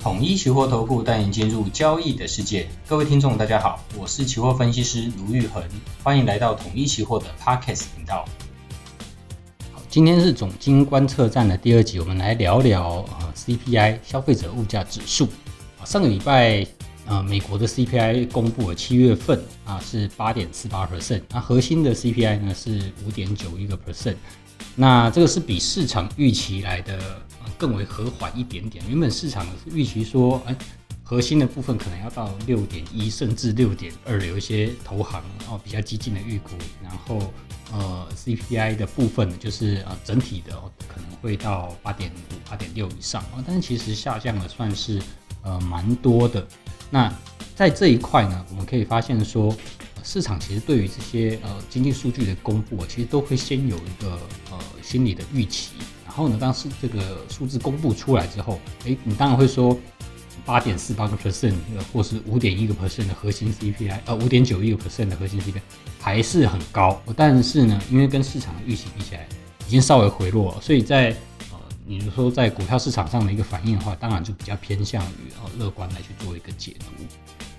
统一期货投顾带您进入交易的世界。各位听众，大家好，我是期货分析师卢玉恒，欢迎来到统一期货的 Podcast 频道。好，今天是总经观测站的第二集，我们来聊聊啊 CPI 消费者物价指数。上个礼拜，呃，美国的 CPI 公布了七月份啊是八点四八 percent，那核心的 CPI 呢是五点九一个 percent，那这个是比市场预期来的。更为和缓一点点。原本市场是预期说，哎，核心的部分可能要到六点一，甚至六点二，有一些投行哦比较激进的预估。然后，呃，CPI 的部分就是呃整体的可能会到八点五、八点六以上啊。但是其实下降的算是呃蛮多的。那在这一块呢，我们可以发现说，市场其实对于这些呃经济数据的公布，其实都会先有一个呃心理的预期。然后呢，当时这个数字公布出来之后，诶，你当然会说八点四八个 percent，或是五点一个 percent 的核心 CPI，呃，五点九一个 percent 的核心 CPI 还是很高。但是呢，因为跟市场的预期比起来，已经稍微回落，所以在呃，你说在股票市场上的一个反应的话，当然就比较偏向于哦乐观来去做一个解读。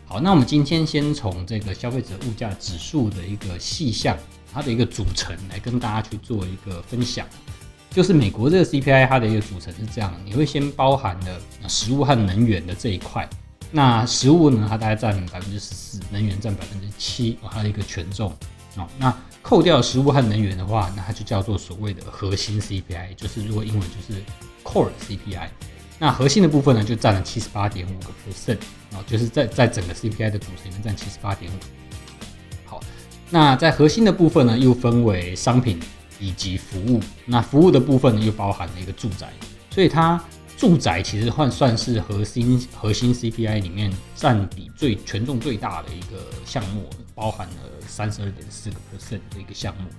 好，那我们今天先从这个消费者物价指数的一个细项，它的一个组成来跟大家去做一个分享。就是美国这个 CPI 它的一个组成是这样的，你会先包含了食物和能源的这一块。那食物呢，它大概占百分之十四，能源占百分之七，它的一个权重。哦，那扣掉食物和能源的话，那它就叫做所谓的核心 CPI，就是如果英文就是 Core CPI。那核心的部分呢，就占了七十八点五个 percent，啊，就是在在整个 CPI 的组成里面占七十八点五。好，那在核心的部分呢，又分为商品。以及服务，那服务的部分呢，又包含了一个住宅，所以它住宅其实换算是核心核心 CPI 里面占比最权重最大的一个项目，包含了三十二点四个 percent 的一个项目。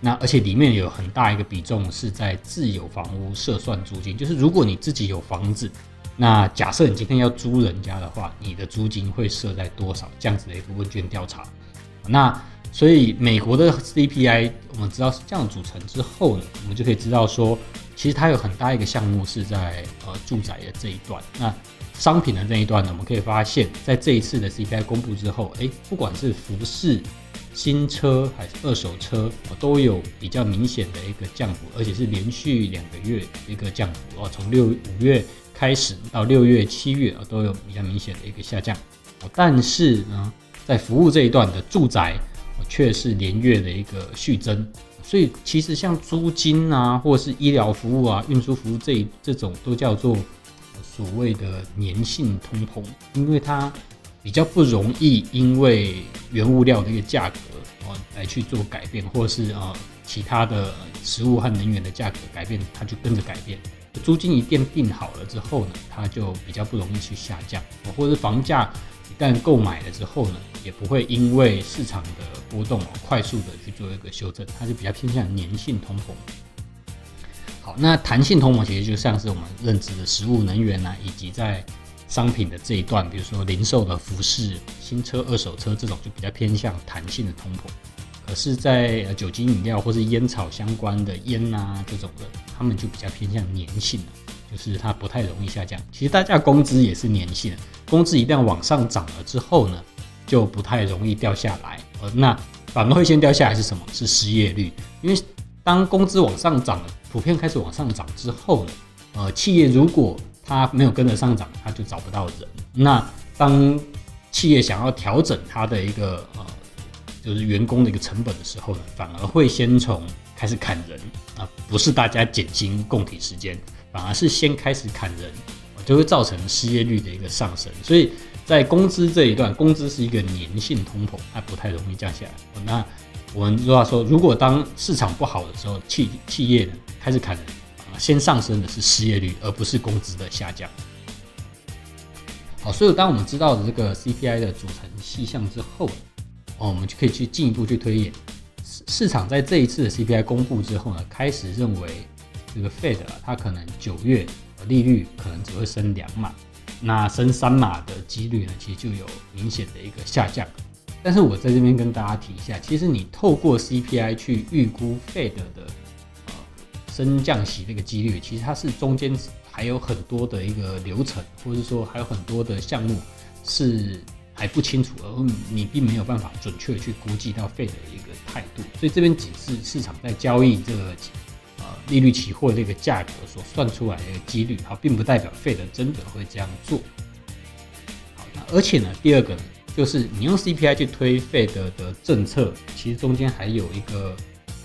那而且里面有很大一个比重是在自有房屋设算租金，就是如果你自己有房子，那假设你今天要租人家的话，你的租金会设在多少？这样子的一个问卷调查，那。所以美国的 CPI 我们知道是这样组成之后呢，我们就可以知道说，其实它有很大一个项目是在呃住宅的这一段。那商品的这一段呢，我们可以发现，在这一次的 CPI 公布之后，诶，不管是服饰、新车还是二手车，都有比较明显的一个降幅，而且是连续两个月一个降幅哦，从六五月开始到六月、七月啊都有比较明显的一个下降。但是呢，在服务这一段的住宅，却是连月的一个续增，所以其实像租金啊，或者是医疗服务啊、运输服务这这种都叫做所谓的粘性通膨，因为它比较不容易因为原物料的一个价格啊来去做改变，或者是啊其他的食物和能源的价格改变，它就跟着改变。租金一定定好了之后呢，它就比较不容易去下降，或者是房价。一旦购买了之后呢，也不会因为市场的波动快速的去做一个修正，它就比较偏向粘性通膨。好，那弹性通膨其实就像是我们认知的食物、能源啊，以及在商品的这一段，比如说零售的服饰、新车、二手车这种，就比较偏向弹性的通膨。可是，在酒精饮料或是烟草相关的烟啊这种的，他们就比较偏向粘性了。就是它不太容易下降。其实大家工资也是粘性的，工资一旦往上涨了之后呢，就不太容易掉下来。呃，那反而会先掉下来是什么？是失业率。因为当工资往上涨了，普遍开始往上涨之后呢，呃，企业如果它没有跟着上涨，它就找不到人。那当企业想要调整它的一个呃，就是员工的一个成本的时候呢，反而会先从开始砍人啊，不是大家减薪共体时间。反而是先开始砍人，就会造成失业率的一个上升。所以在工资这一段，工资是一个粘性通膨，它不太容易降下来。那我们如果说，如果当市场不好的时候，企企业呢开始砍人，先上升的是失业率，而不是工资的下降。好，所以当我们知道了这个 CPI 的组成细项之后，哦，我们就可以去进一步去推演市市场在这一次的 CPI 公布之后呢，开始认为。这个 Fed 啊，它可能九月利率可能只会升两码，那升三码的几率呢，其实就有明显的一个下降。但是我在这边跟大家提一下，其实你透过 CPI 去预估 Fed 的呃升降息的一个几率，其实它是中间还有很多的一个流程，或者说还有很多的项目是还不清楚，而你并没有办法准确去估计到 Fed 的一个态度。所以这边只是市场在交易这个利率期货这个价格所算出来的几率，好，并不代表 Fed 真的会这样做。好，那而且呢，第二个呢，就是你用 CPI 去推 Fed 的政策，其实中间还有一个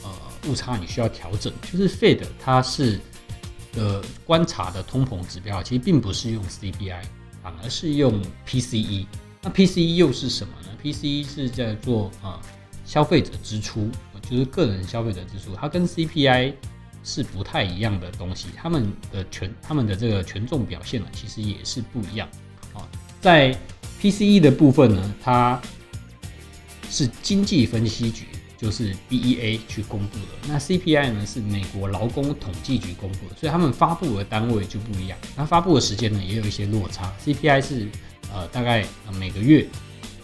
呃。误差你需要调整，就是 Fed 它是的观察的通膨指标，其实并不是用 CPI，反而是用 PCE。那 PCE 又是什么呢？PCE 是在做啊消费者支出，就是个人消费者支出，它跟 CPI 是不太一样的东西，他们的权他们的这个权重表现呢，其实也是不一样啊。在 PCE 的部分呢，它是经济分析局。就是 BEA 去公布的，那 CPI 呢是美国劳工统计局公布的，所以他们发布的单位就不一样。那发布的时间呢也有一些落差。CPI 是呃大概每个月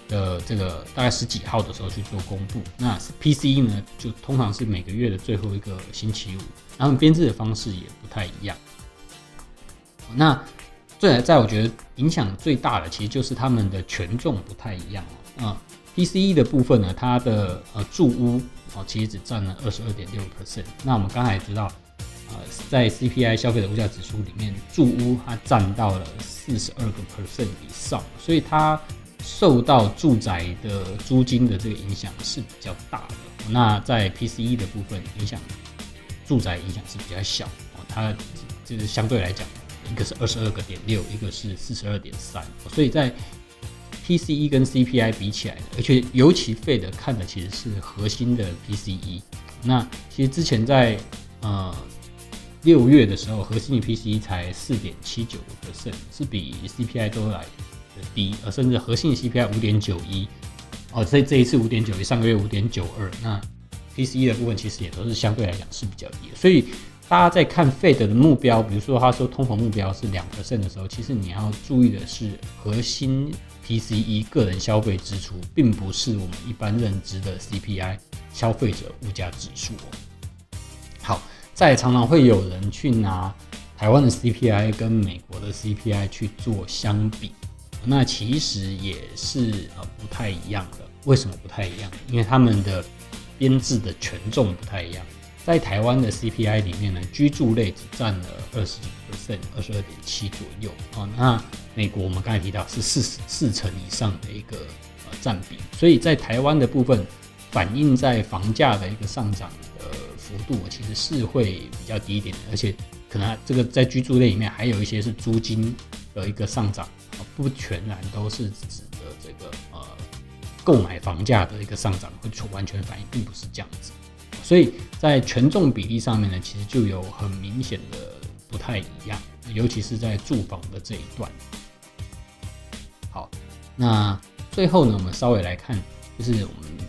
的这个大概十几号的时候去做公布，那 PCE 呢就通常是每个月的最后一个星期五，然后编制的方式也不太一样。那最在我觉得影响最大的其实就是他们的权重不太一样啊。PCE 的部分呢，它的呃住屋哦，其实只占了二十二点六 percent。那我们刚才知道，呃，在 CPI 消费者物价指数里面，住屋它占到了四十二个 percent 以上，所以它受到住宅的租金的这个影响是比较大的。那在 PCE 的部分，影响住宅影响是比较小，它就是相对来讲，一个是二十二个点六，一个是四十二点三，所以在 PCE 跟 CPI 比起来，而且尤其费的看的其实是核心的 PCE。那其实之前在呃六月的时候，核心的 PCE 才四点七九个 percent，是比 CPI 都来低，而甚至核心 CPI 五点九一，哦，这这一次五点九一，上个月五点九二，那 PCE 的部分其实也都是相对来讲是比较低，所以。大家在看 Fed 的目标，比如说他说通膨目标是两 percent 的时候，其实你要注意的是核心 PCE 个人消费支出，并不是我们一般认知的 CPI 消费者物价指数。好，再常常会有人去拿台湾的 CPI 跟美国的 CPI 去做相比，那其实也是呃不太一样的。为什么不太一样？因为他们的编制的权重不太一样。在台湾的 CPI 里面呢，居住类只占了二十几 percent，二十二点七左右啊。那美国我们刚才提到是四四成以上的一个呃占比，所以在台湾的部分反映在房价的一个上涨的幅度，其实是会比较低一点的，而且可能这个在居住类里面还有一些是租金的一个上涨，不全然都是指的这个呃购买房价的一个上涨会出完全反映，并不是这样子。所以在权重比例上面呢，其实就有很明显的不太一样，尤其是在住房的这一段。好，那最后呢，我们稍微来看，就是我们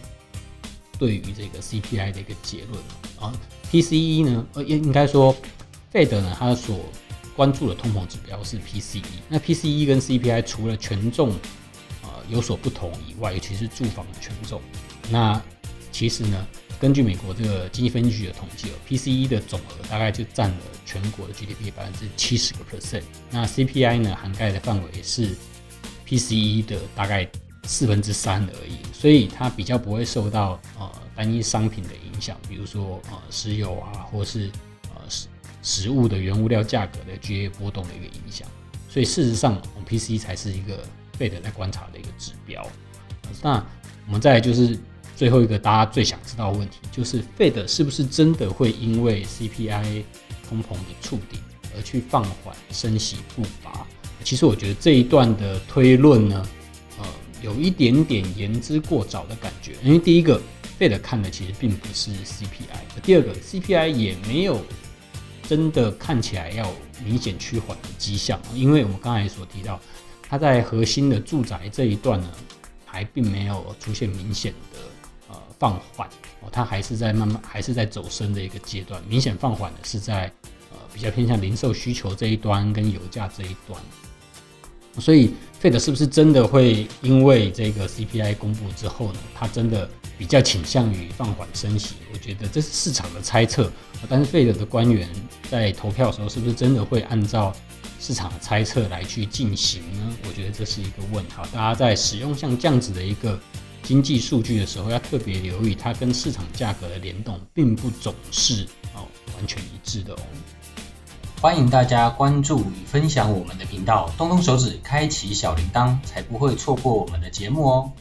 对于这个 CPI 的一个结论啊。PCE 呢，呃，应应该说，Fed 呢，它所关注的通膨指标是 PCE。那 PCE 跟 CPI 除了权重啊有所不同以外，尤其是住房的权重，那其实呢。根据美国这个经济分析局的统计哦，PCE 的总额大概就占了全国的 GDP 百分之七十个 percent。那 CPI 呢，涵盖的范围是 PCE 的大概四分之三而已，所以它比较不会受到呃单一商品的影响，比如说呃石油啊，或是食物的原物料价格的剧烈波动的一个影响。所以事实上，，P C 才是一个 Fed 来观察的一个指标。那我们再就是。最后一个大家最想知道的问题，就是 Fed 是不是真的会因为 CPI 通膨的触顶而去放缓升息步伐？其实我觉得这一段的推论呢，呃，有一点点言之过早的感觉。因为第一个，Fed 看的其实并不是 CPI；第二个，CPI 也没有真的看起来要明显趋缓的迹象。因为我们刚才所提到，它在核心的住宅这一段呢，还并没有出现明显的呃。放缓哦，它还是在慢慢，还是在走升的一个阶段。明显放缓的是在呃比较偏向零售需求这一端跟油价这一端。所以，Fed 是不是真的会因为这个 CPI 公布之后呢，它真的比较倾向于放缓升息。我觉得这是市场的猜测，但是费德的官员在投票的时候，是不是真的会按照市场的猜测来去进行呢？我觉得这是一个问号。大家在使用像这样子的一个经济数据的时候，要特别留意它跟市场价格的联动，并不总是哦完全一致的哦。欢迎大家关注与分享我们的频道，动动手指开启小铃铛，才不会错过我们的节目哦。